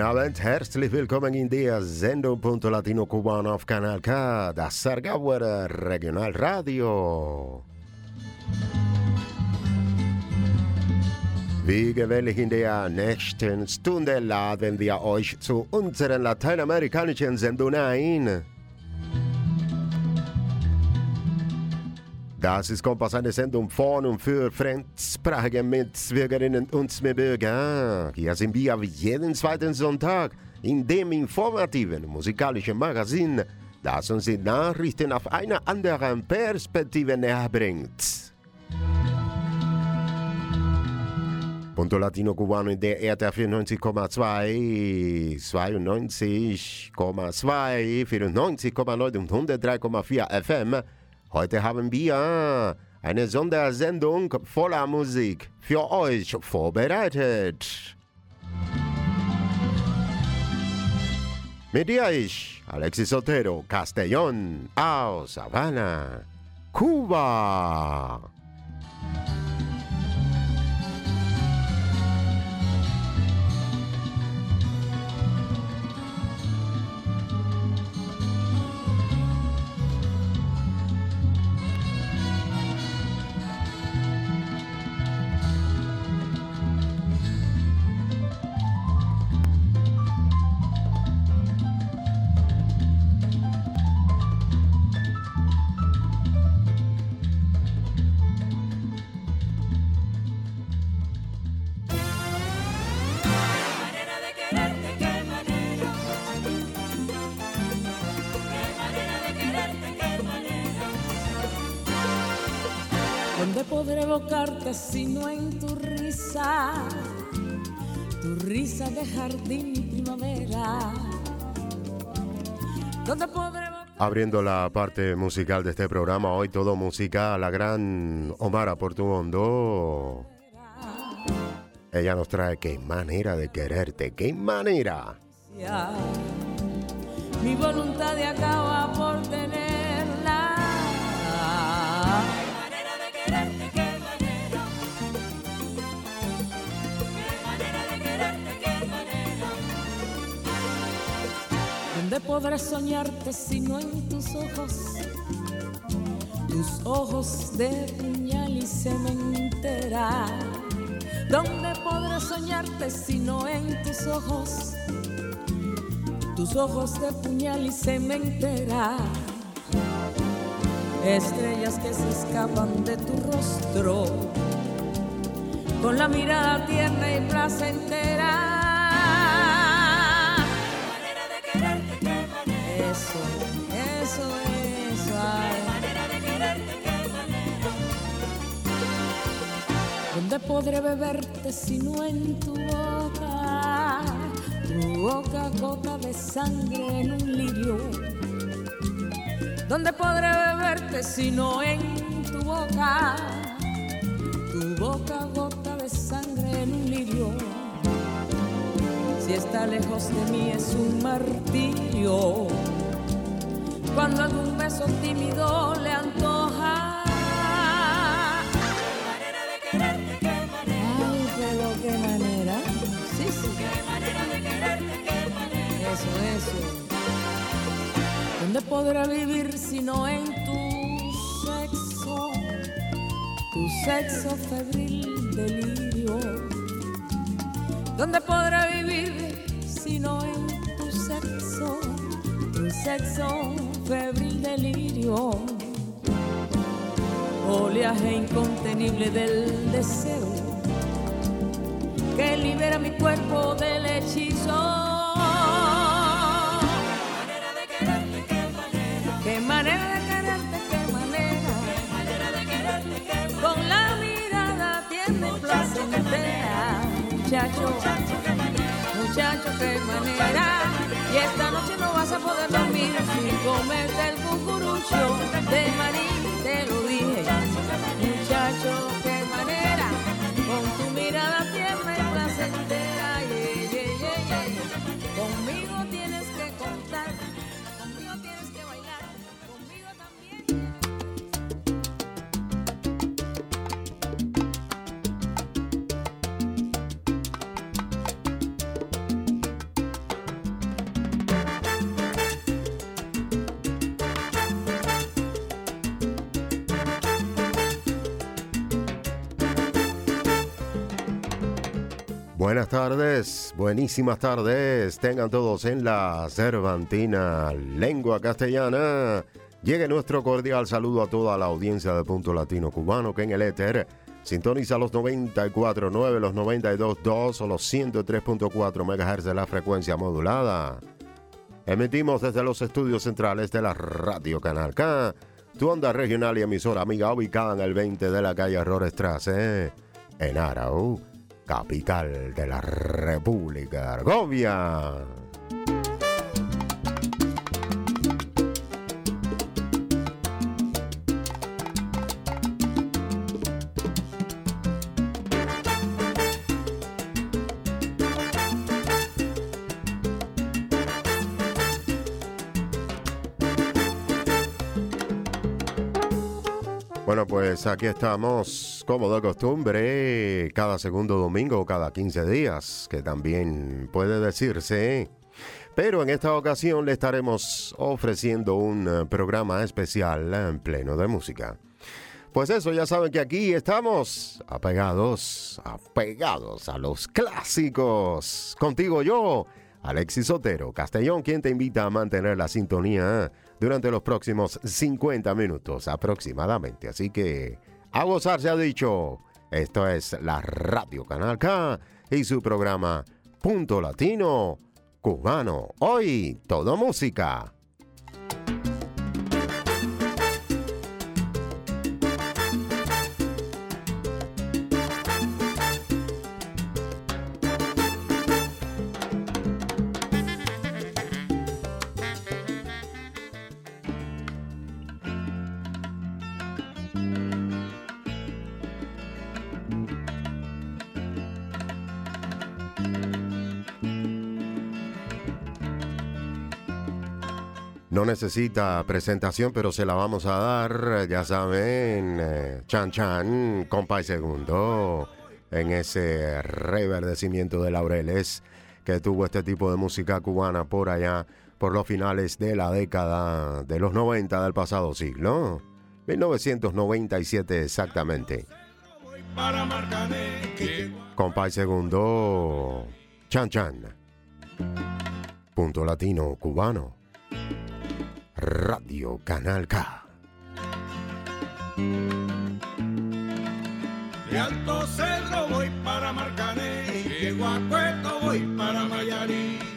Guten Abend, herzlich willkommen in der Sendung Punto Latino Cubano auf Kanal K, das Sargauer Regionalradio. Wie gewöhnlich in der nächsten Stunde laden wir euch zu unseren lateinamerikanischen Sendung ein. Das ist Kompass, eine Sendung von und für fremdsprachige Mitbürgerinnen und Mitbürger. Hier sind wir jeden zweiten Sonntag in dem informativen musikalischen Magazin, das uns die Nachrichten auf eine andere Perspektive näher bringt. Punto Latino Cubano in der RTR 94,2, 92,2, 94,9 und 103,4 FM. Heute haben wir eine Sondersendung voller Musik für euch vorbereitet. Mit dir ich, Alexis Otero, Castellón, aus Havana, Kuba. ¿Dónde podré evocarte si no en tu risa? Tu risa de jardín primavera. Abriendo la parte musical de este programa, hoy todo música, la gran Omara Portuondo. Ella nos trae qué manera de quererte, qué manera. Mi voluntad de acaba por tenerla. ¿Dónde podré soñarte si no en tus ojos? Tus ojos de puñal y cementera. ¿Dónde podré soñarte si no en tus ojos? Tus ojos de puñal y cementera. Estrellas que se escapan de tu rostro. Con la mirada tierna y placentera. Eso, eso, eso. ay. ¿Dónde podré beberte si no en tu boca? Tu boca gota de sangre en un lirio. ¿Dónde podré beberte si no en tu boca? Tu boca gota de sangre en un lirio. Si está lejos de mí es un martirio. Cuando algún beso tímido le antoja. Ay, pero qué manera. Sí, sí. Eso, eso. ¿Dónde podrá vivir si no en tu sexo? Tu sexo febril delirio. ¿Dónde podrá vivir si no en tu sexo? Tu sexo febril delirio, oleaje incontenible del deseo que libera mi cuerpo del hechizo. Qué manera de quererte, qué manera. Qué manera de quererte, qué manera. Qué manera de quererte, qué manera. Con la mirada tiene placer, muchacho muchacho, qué manera. Y esta noche no vas a poder dormir sin comerte el cucurucho de maní, te lo dije, muchacho, qué manera, con tu mirada tierna y placentera, yeah, yeah, yeah, conmigo tienes que contar, Buenas tardes, buenísimas tardes. Tengan todos en la Cervantina Lengua Castellana. Llegue nuestro cordial saludo a toda la audiencia de Punto Latino Cubano que en el éter sintoniza los 94.9, los 92.2 o los 103.4 MHz de la frecuencia modulada. Emitimos desde los estudios centrales de la Radio Canal K, tu onda regional y emisora amiga ubicada en el 20 de la calle Strasse, en Arau capital de la República Argovia. Bueno, pues aquí estamos, como de costumbre, cada segundo domingo cada 15 días, que también puede decirse. Pero en esta ocasión le estaremos ofreciendo un eh, programa especial en pleno de música. Pues eso, ya saben que aquí estamos apegados, apegados a los clásicos. Contigo yo, Alexis Otero, Castellón, quien te invita a mantener la sintonía durante los próximos 50 minutos aproximadamente. Así que a gozar se ha dicho. Esto es la Radio Canal K y su programa Punto Latino Cubano. Hoy todo música. No necesita presentación, pero se la vamos a dar, ya saben, eh, Chan Chan, compa y segundo, en ese reverdecimiento de laureles que tuvo este tipo de música cubana por allá, por los finales de la década de los 90 del pasado siglo. 1997 exactamente. Compa y segundo, Chan Chan. Punto latino cubano. Radio Canal K. De Alto Cerro voy para Marcané, de Guacueto voy para Mayarí.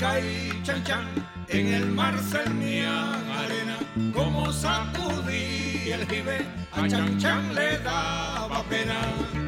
Y Chan Chan en el mar cernían arena, como sacudí el jibe, a Chan Chan le daba pena.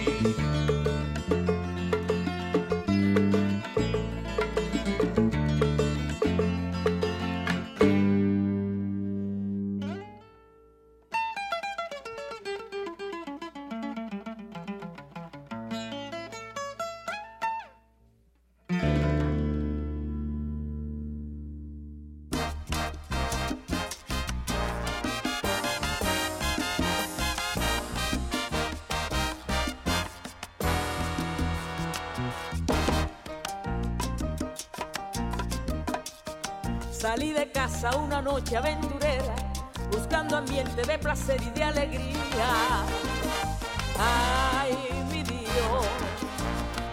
noche aventurera, buscando ambiente de placer y de alegría. Ay, mi Dios,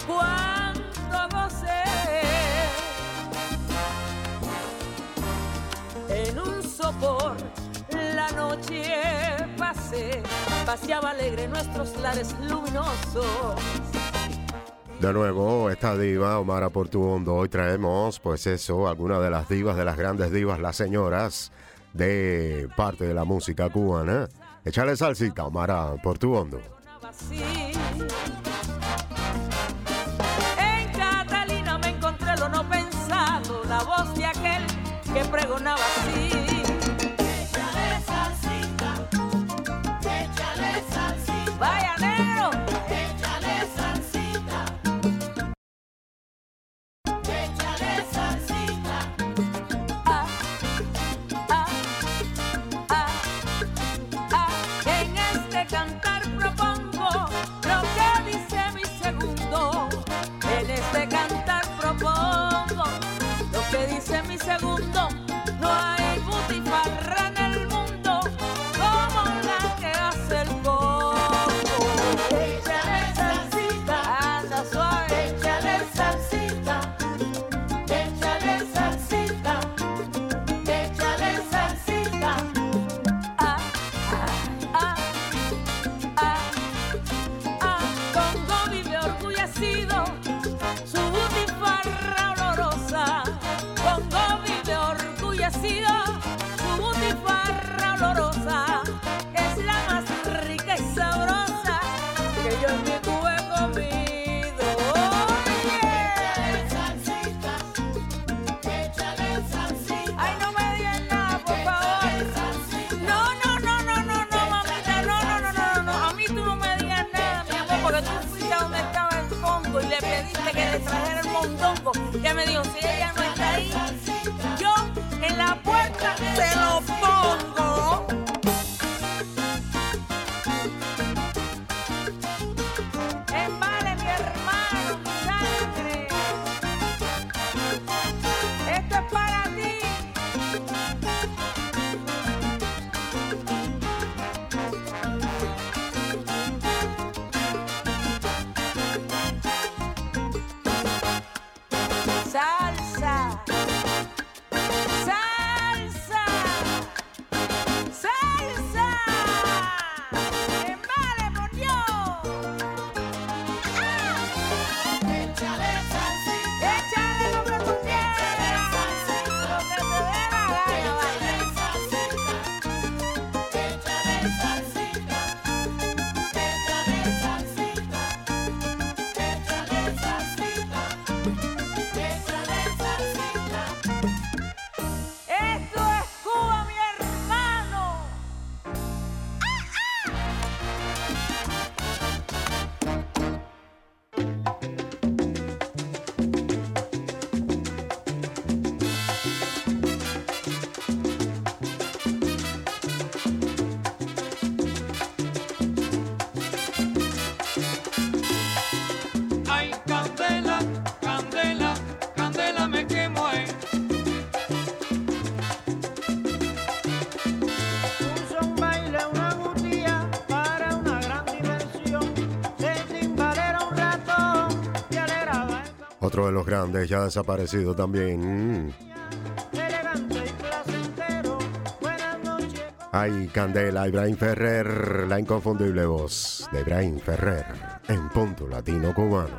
cuánto gocé. En un sopor la noche pasé, paseaba alegre nuestros lares luminosos de nuevo, esta diva, Omar Portuondo, hoy traemos, pues eso, algunas de las divas, de las grandes divas, las señoras de parte de la música cubana. Échale salsita, Omar Portuondo. grandes ya ha desaparecido también. Mm. Ay, Candela, Ibrahim Ferrer, la inconfundible voz de Ibrahim Ferrer en punto latino cubano.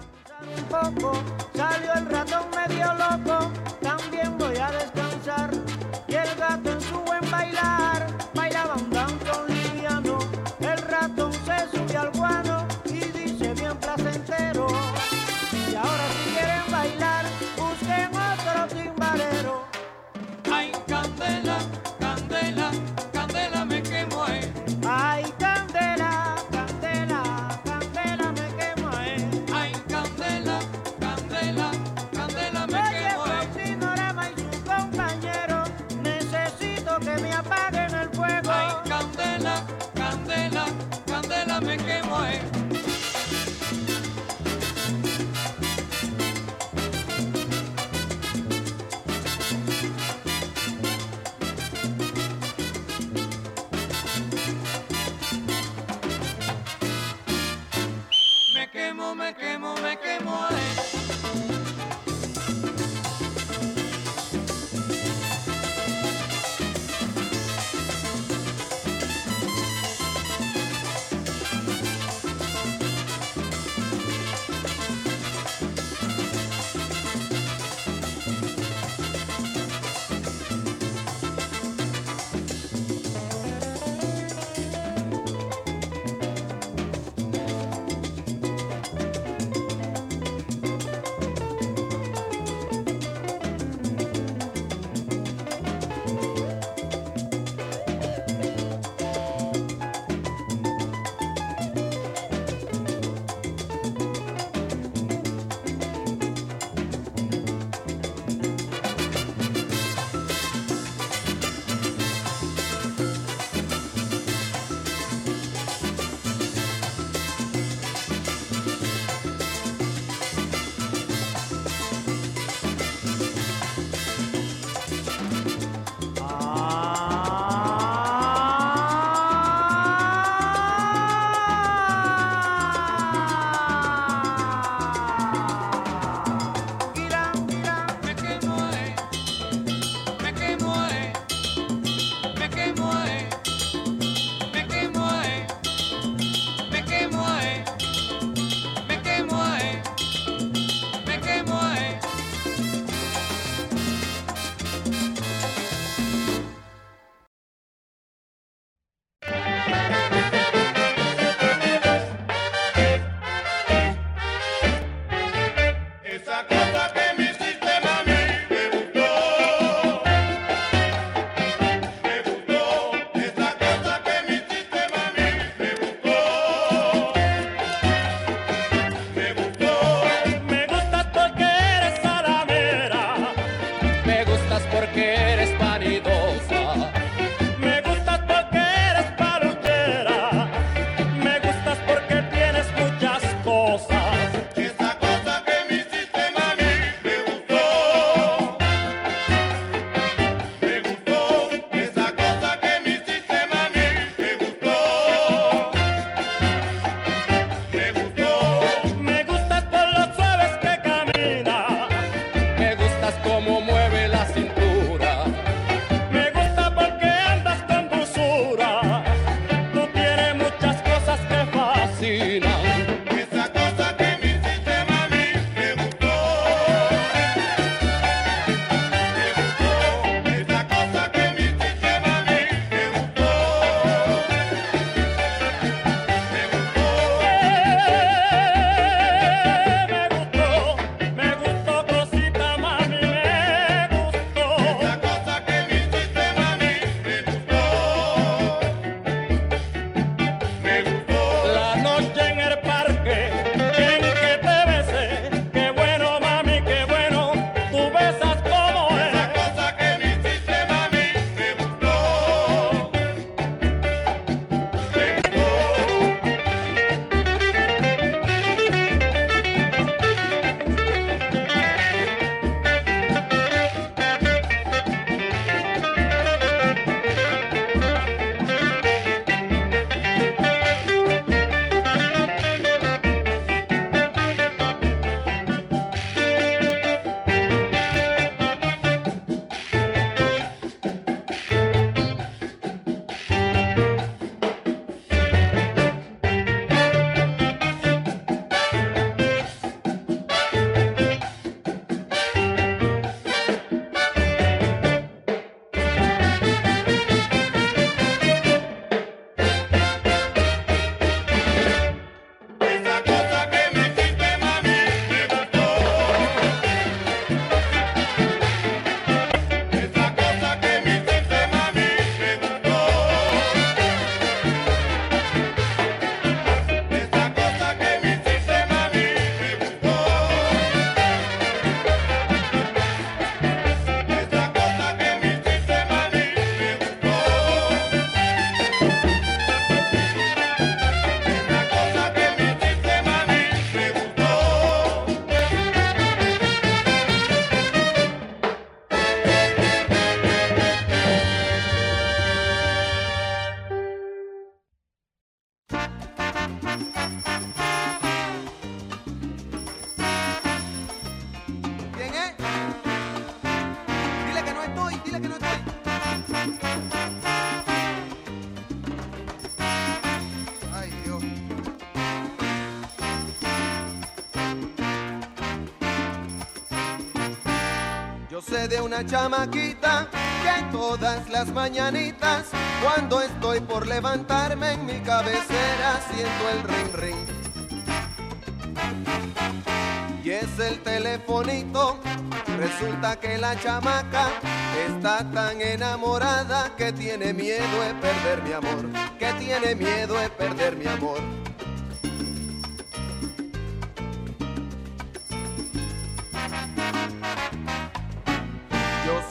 Sé de una chamaquita que todas las mañanitas, cuando estoy por levantarme en mi cabecera, siento el ring ring. Y es el telefonito, resulta que la chamaca está tan enamorada que tiene miedo de perder mi amor, que tiene miedo de perder mi amor.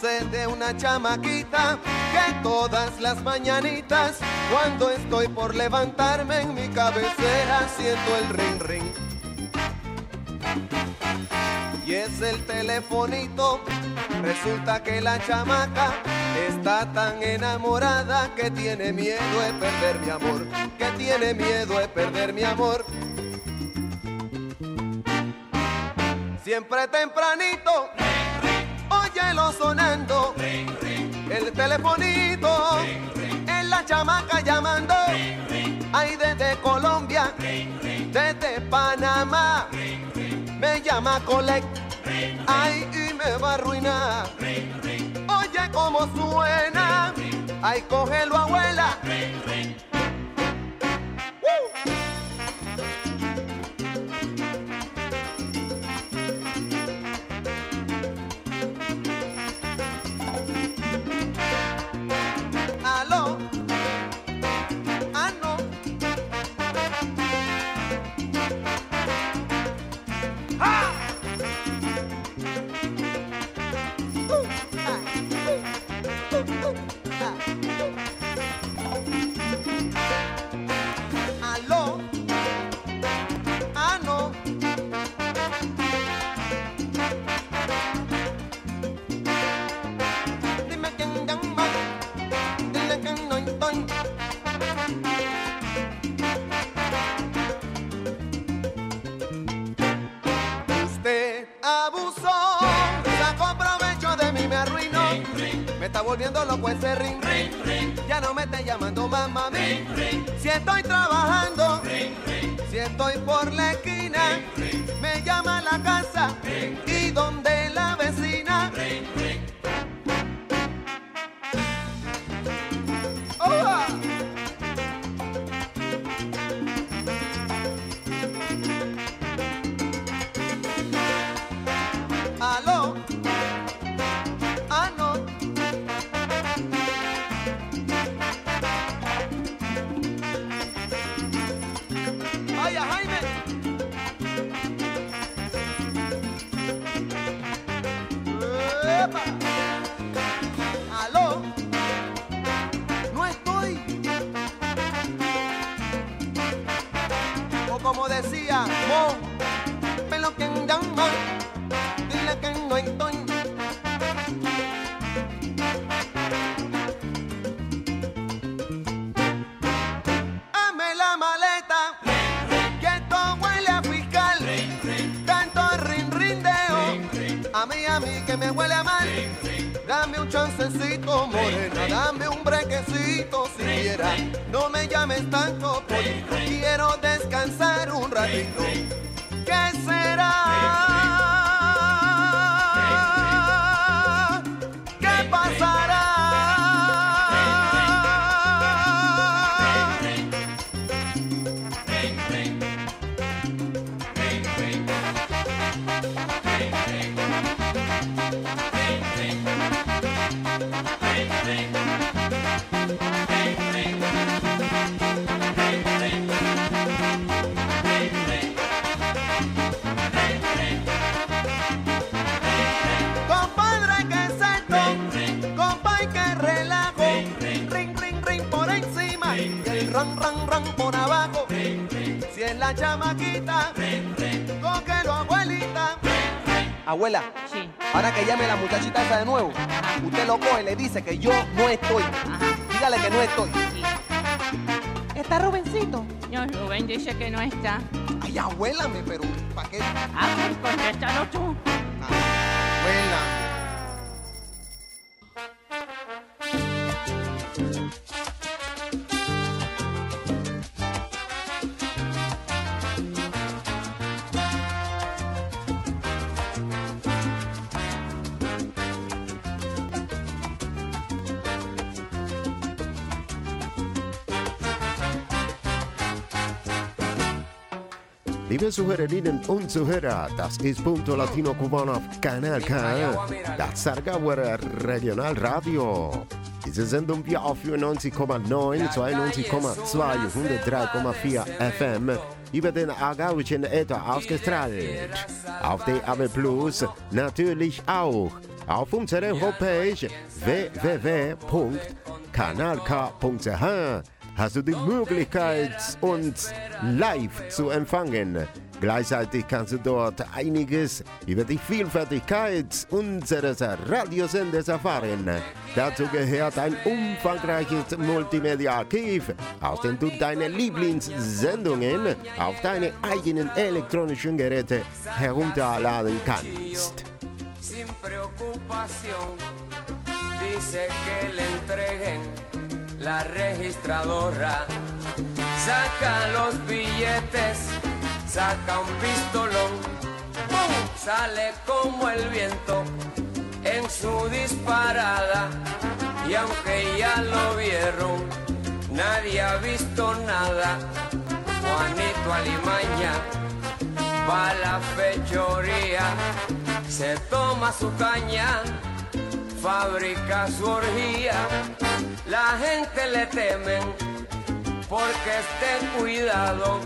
Yo sé de una chamaquita que todas las mañanitas, cuando estoy por levantarme en mi cabecera, siento el ring ring. Y es el telefonito, resulta que la chamaca está tan enamorada que tiene miedo de perder mi amor, que tiene miedo de perder mi amor. Siempre tempranito, óyelo sonando, el telefonito, en la chamaca llamando, ay desde Colombia, desde Panamá, me llama Colect, ay y me va a arruinar, oye cómo suena, ay cógelo abuela. Volviendo loco ese ring ring. Ya no me está llamando mamá a mí. Si estoy trabajando, si estoy por la esquina, me llama a la casa y donde Abuela, Sí. ahora que llame la muchachita esa de nuevo, usted lo coge y le dice que yo no estoy. Dígale que no estoy. ¿Está Rubencito? No, Rubén dice que no está. Ay, abuélame, pero ¿para qué? Ah, pues contéstalo tú. Abuela. Liebe Zuhörerinnen und Zuhörer, das ist Punto Latino Cubano auf Kanal K, das Sargauer Regionalradio. Diese Sendung wir auf 94,9, 92,2, 103,4 FM über den aargauischen Äther ausgestrahlt. Auf DAB Plus natürlich auch auf unserer Homepage www.kanalk.ch hast du die Möglichkeit, uns live zu empfangen. Gleichzeitig kannst du dort einiges über die Vielfältigkeit unseres Radiosenders erfahren. Dazu gehört ein umfangreiches Multimedia-Archiv, aus dem du deine Lieblingssendungen auf deine eigenen elektronischen Geräte herunterladen kannst. Dice que le entreguen la registradora. Saca los billetes, saca un pistolón, sale como el viento en su disparada. Y aunque ya lo vieron, nadie ha visto nada. Juanito Alimaña va a la fechoría, se toma su caña, fabrica su orgía. La gente le temen porque esté cuidado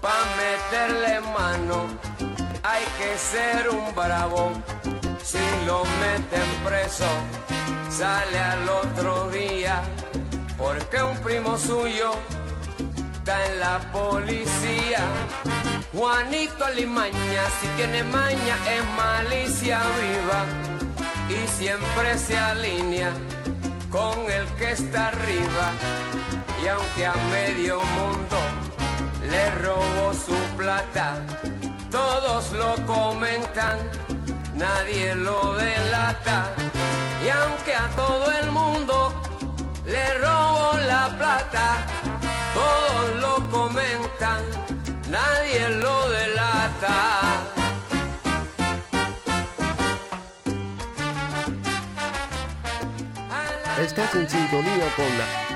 pa' meterle mano. Hay que ser un bravo. Si lo meten preso, sale al otro día porque un primo suyo está en la policía. Juanito Alimaña, si tiene maña, es malicia viva y siempre se alinea con el que está arriba. Y aunque a medio mundo le robó su plata, todos lo comentan, nadie lo delata. Y aunque a todo el mundo le robó la plata, todos lo comentan, nadie lo delata. Estás en sintonía con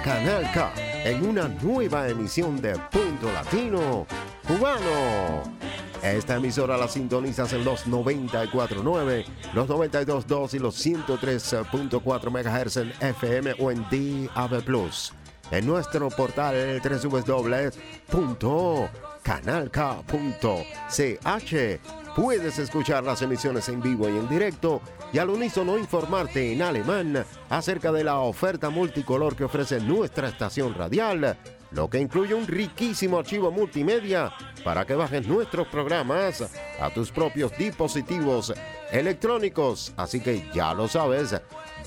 Canal K en una nueva emisión de Punto Latino Cubano. Esta emisora la sintonizas en los 94.9, los 92.2 y los 103.4 MHz en FM o en DAB+. En nuestro portal www.canalk.ch puedes escuchar las emisiones en vivo y en directo y al unísono informarte en alemán acerca de la oferta multicolor que ofrece nuestra estación radial, lo que incluye un riquísimo archivo multimedia para que bajes nuestros programas a tus propios dispositivos electrónicos. Así que ya lo sabes,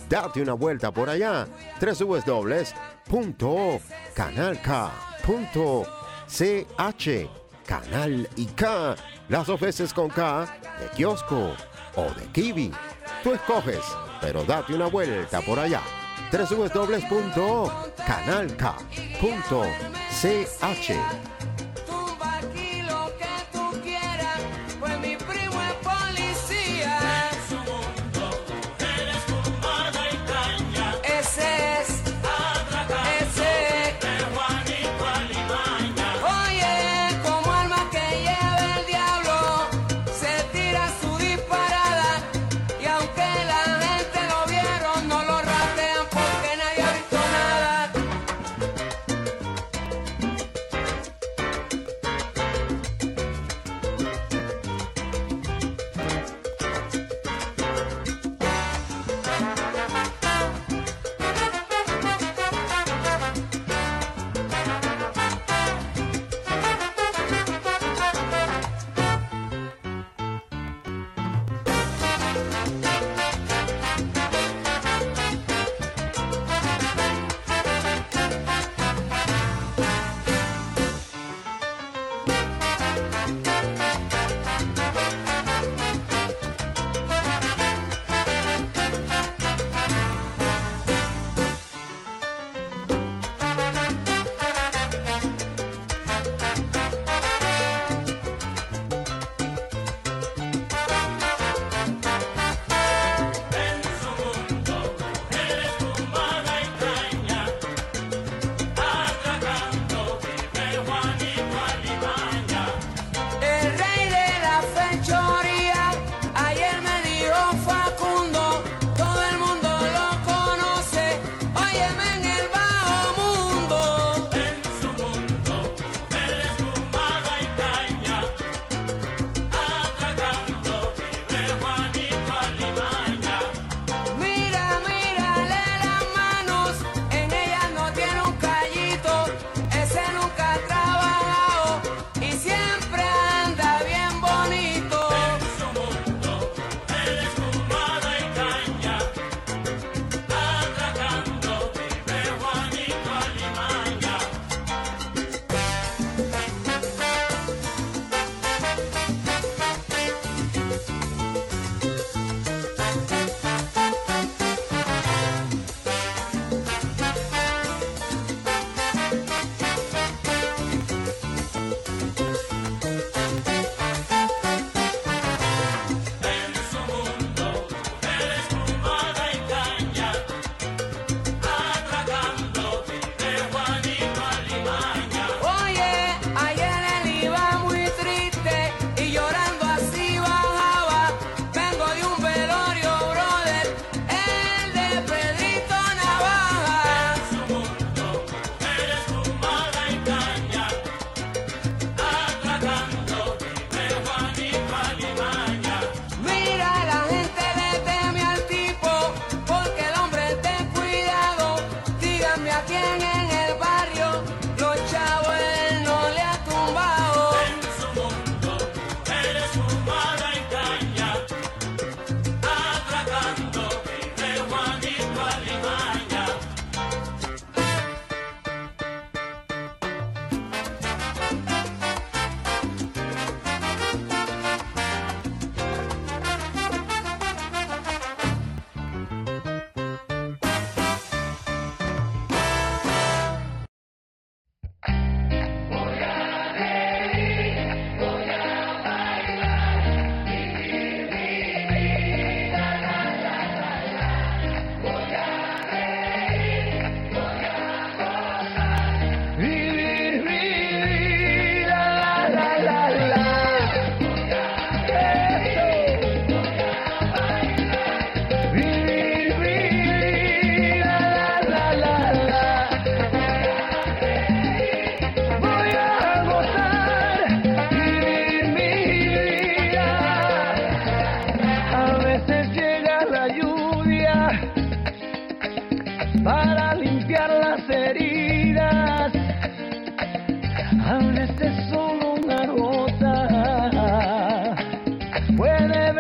date una vuelta por allá, www.canalk.ch, Canal y K, las ofreces con K de kiosco o de kiwi. Tú escoges, pero date una vuelta por allá. www.canalk.ch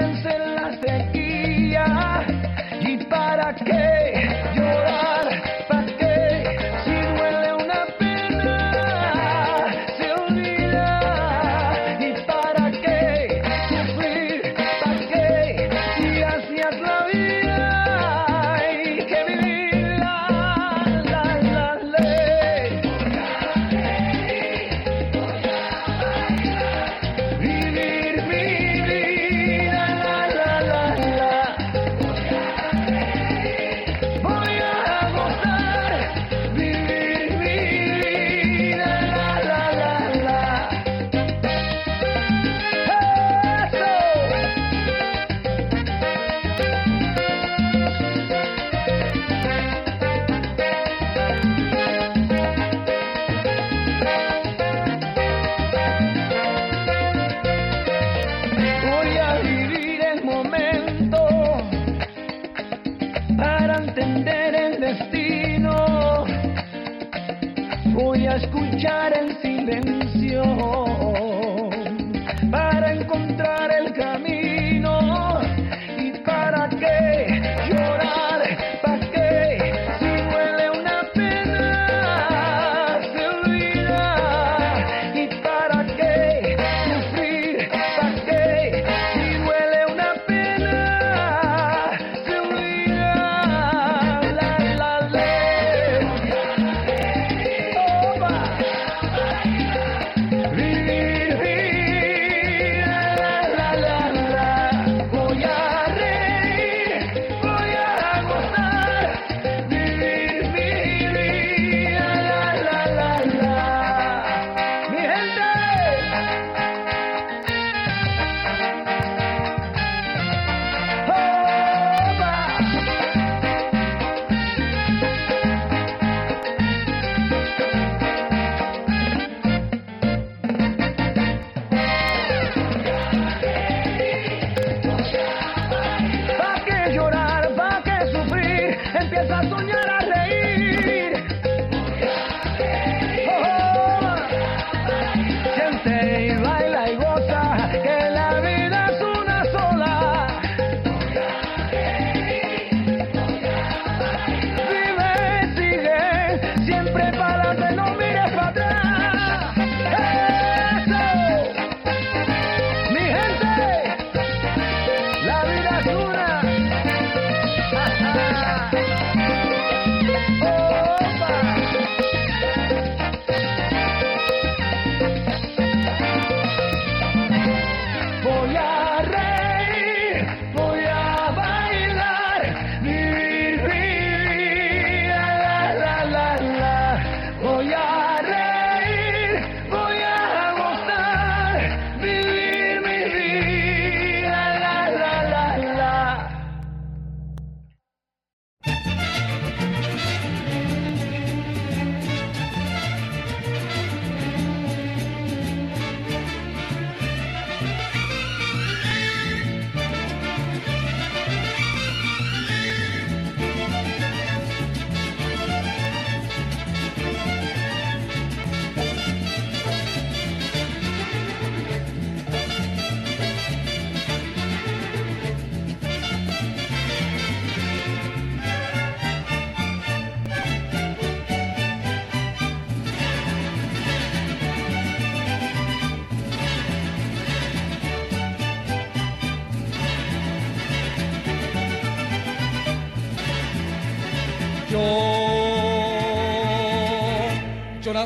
vence la sequía y para qué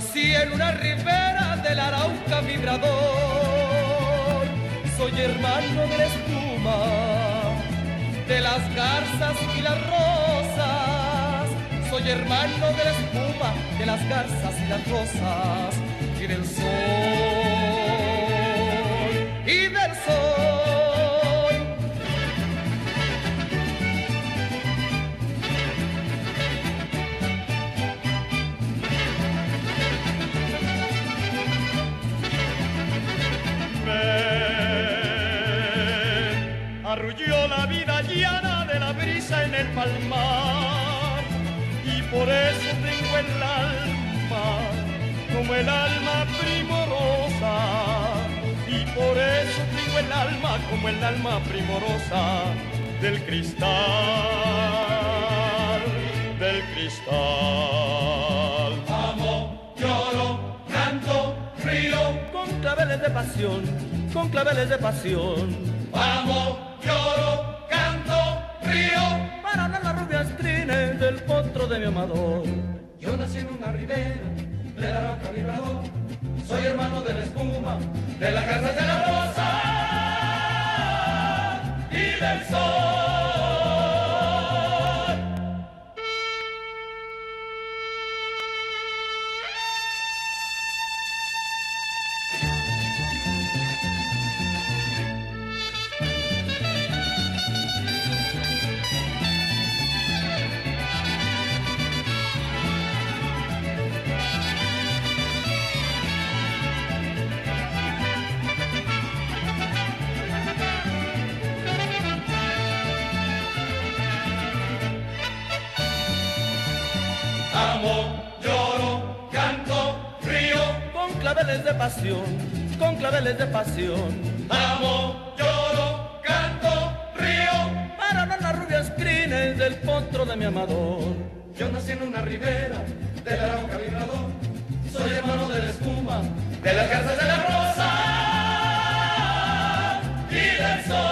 nací en una ribera del Arauca vibrador. Soy hermano de la espuma, de las garzas y las rosas. Soy hermano de la espuma, de las garzas y las rosas. Y del sol, llana de la brisa en el palmar. Y por eso tengo el alma como el alma primorosa. Y por eso tengo el alma como el alma primorosa del cristal del cristal. Amo lloro canto río. Con claveles de pasión con claveles de pasión. Vamos Yo nací en una ribera de la roca vibrador, soy hermano de la espuma, de la casa de la rosa y del sol. claveles de pasión, con claveles de pasión. Amo, lloro, canto, río. Pararon las rubias crines del potro de mi amador. Yo nací en una ribera del Arauca vibrador. Soy hermano de la espuma, de las garzas de la rosa y del sol.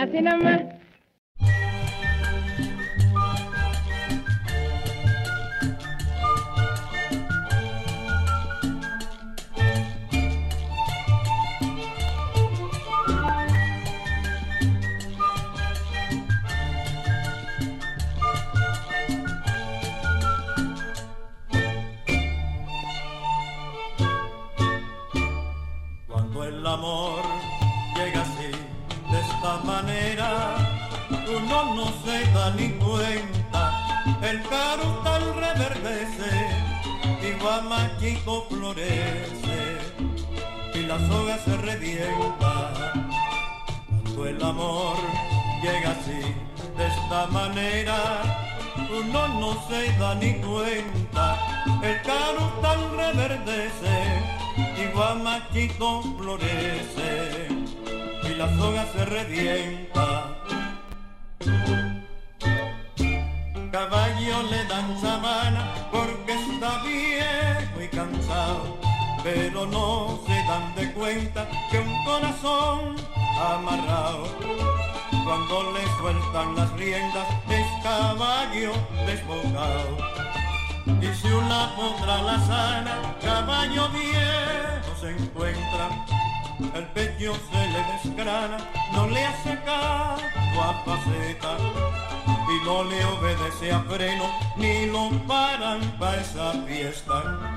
Así nomás. El pecho se le desgrana, no le hace caso a paseta y no le obedece a freno, ni lo paran para esa fiesta.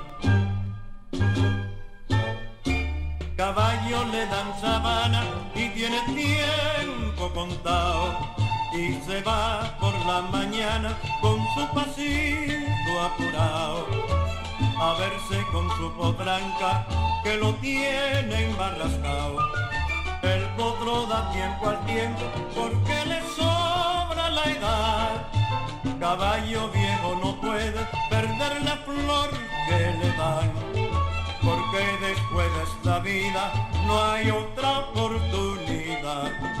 caballo le dan sabana y tiene tiempo contado y se va por la mañana con su pasito apurado a verse con su potranca que lo tiene embarrascado. El potro da tiempo al tiempo porque le sobra la edad. Caballo viejo no puede perder la flor que le dan, vida no hay otra oportunidad.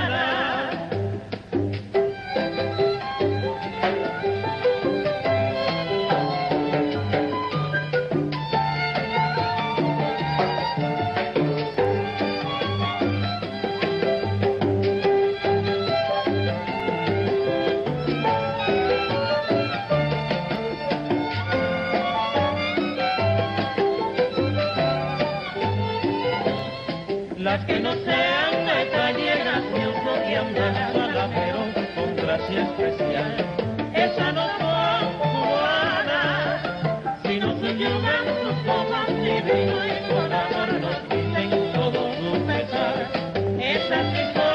Las que no sean metalleras ni oso y andan salamero con gracia especial. Esas no son cubanas, si no se llevan sus ojos divinos y con amor nos dicen todo su pesar. Esas sí son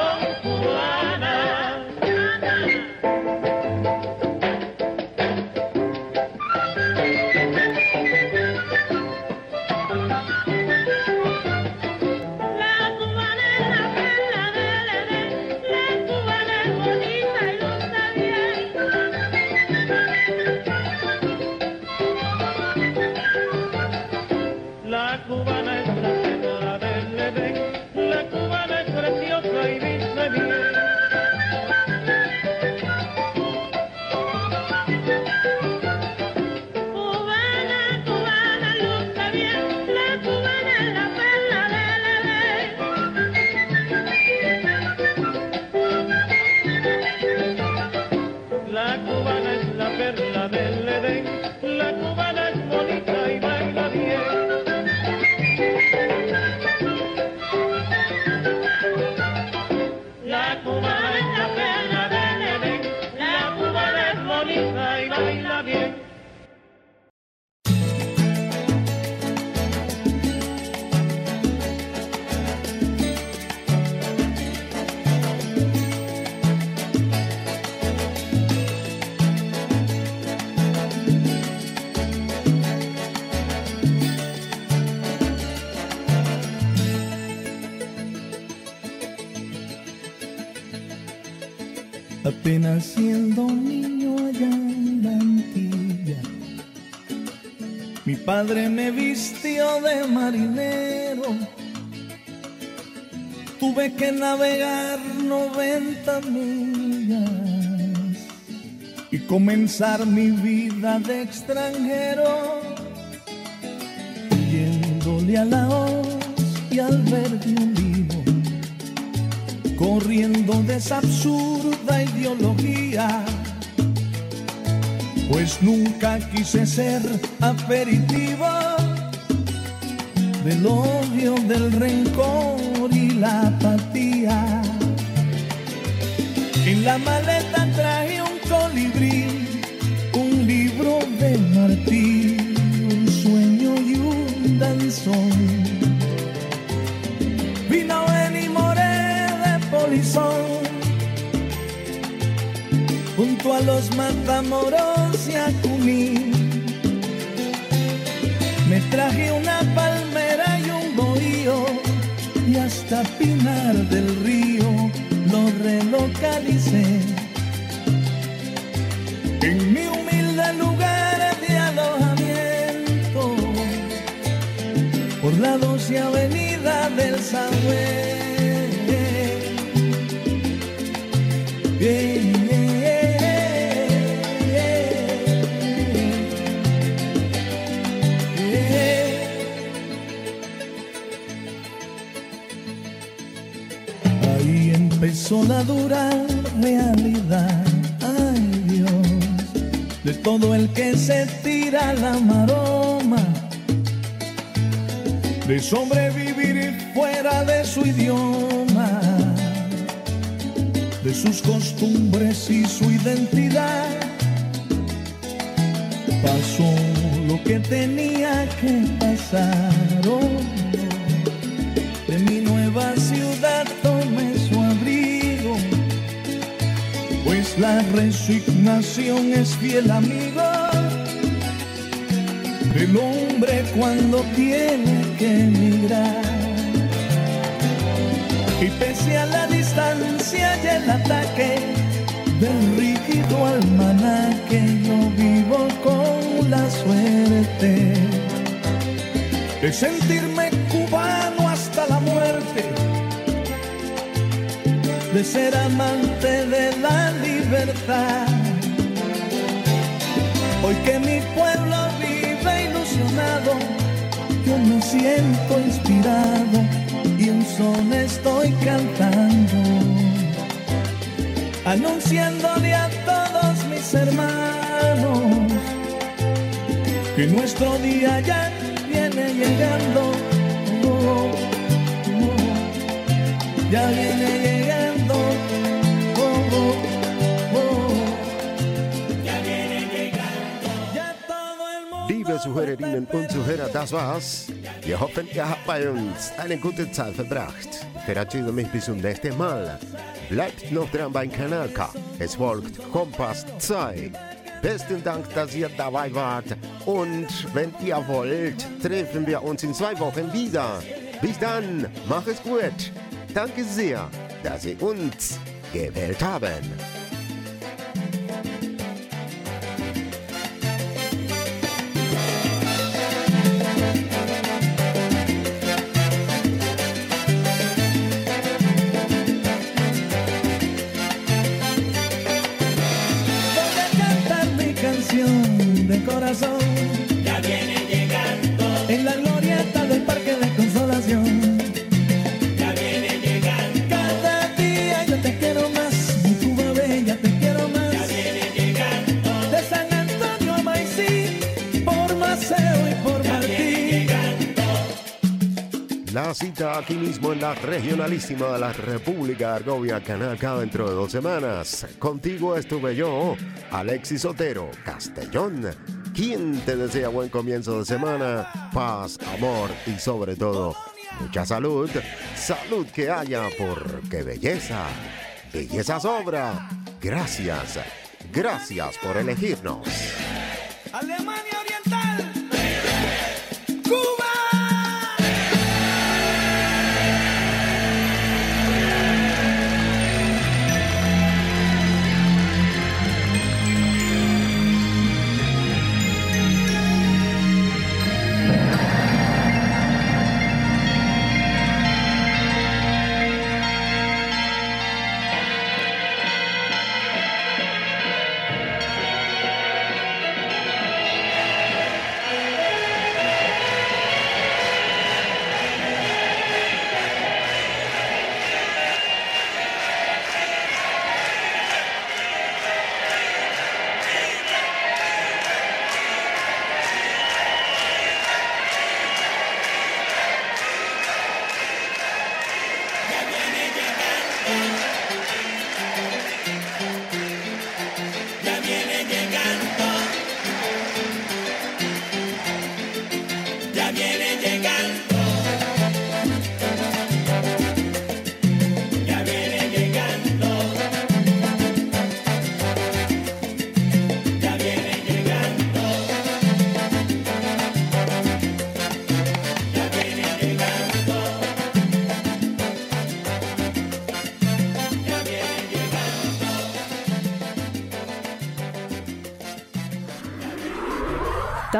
que navegar 90 millas y comenzar mi vida de extranjero, yéndole a la hoz y al verde olivo corriendo de esa absurda ideología. Pues nunca quise ser aperitivo del odio, del rencor En la maleta traje un colibrí, un libro de Martí, un sueño y un danzón. Vino Benny Moré de Polizón, junto a los Matamoros la dura realidad, ay Dios, de todo el que se tira la maroma, de sobrevivir fuera de su idioma, de sus costumbres y su identidad. Pasó lo que tenía que imaginación es fiel amiga del hombre cuando tiene que emigrar. Y pese a la distancia y el ataque del rígido almanaque, yo vivo con la suerte de sentirme cubano hasta la muerte, de ser amante de la libertad Hoy que mi pueblo vive ilusionado, yo me siento inspirado y un son estoy cantando, anunciándole a todos mis hermanos que nuestro día ya viene llegando. Oh, oh, ya viene llegando. Zuhörerinnen und Zuhörer, das war's. Wir hoffen, ihr habt bei uns eine gute Zeit verbracht. Verabschiede mich bis zum nächsten Mal. Bleibt noch dran beim Kanal K. Es folgt Kompass 2. Besten Dank, dass ihr dabei wart. Und wenn ihr wollt, treffen wir uns in zwei Wochen wieder. Bis dann, mach es gut. Danke sehr, dass Sie uns gewählt haben. Corazón. Ya viene llegando. En la glorieta del Parque de Consolación. Ya viene llegando. Cada día yo te quiero más. Mi Cuba bella, te quiero más. Ya viene llegando. De San Antonio a Maicí, por Maceo y por Martí. La cita aquí mismo en la regionalísima de la República Argovia, Canal K dentro de dos semanas. Contigo estuve yo, Alexis Otero, Castellón. Quien te desea buen comienzo de semana, paz, amor y sobre todo mucha salud. Salud que haya porque belleza, belleza sobra. Gracias, gracias por elegirnos.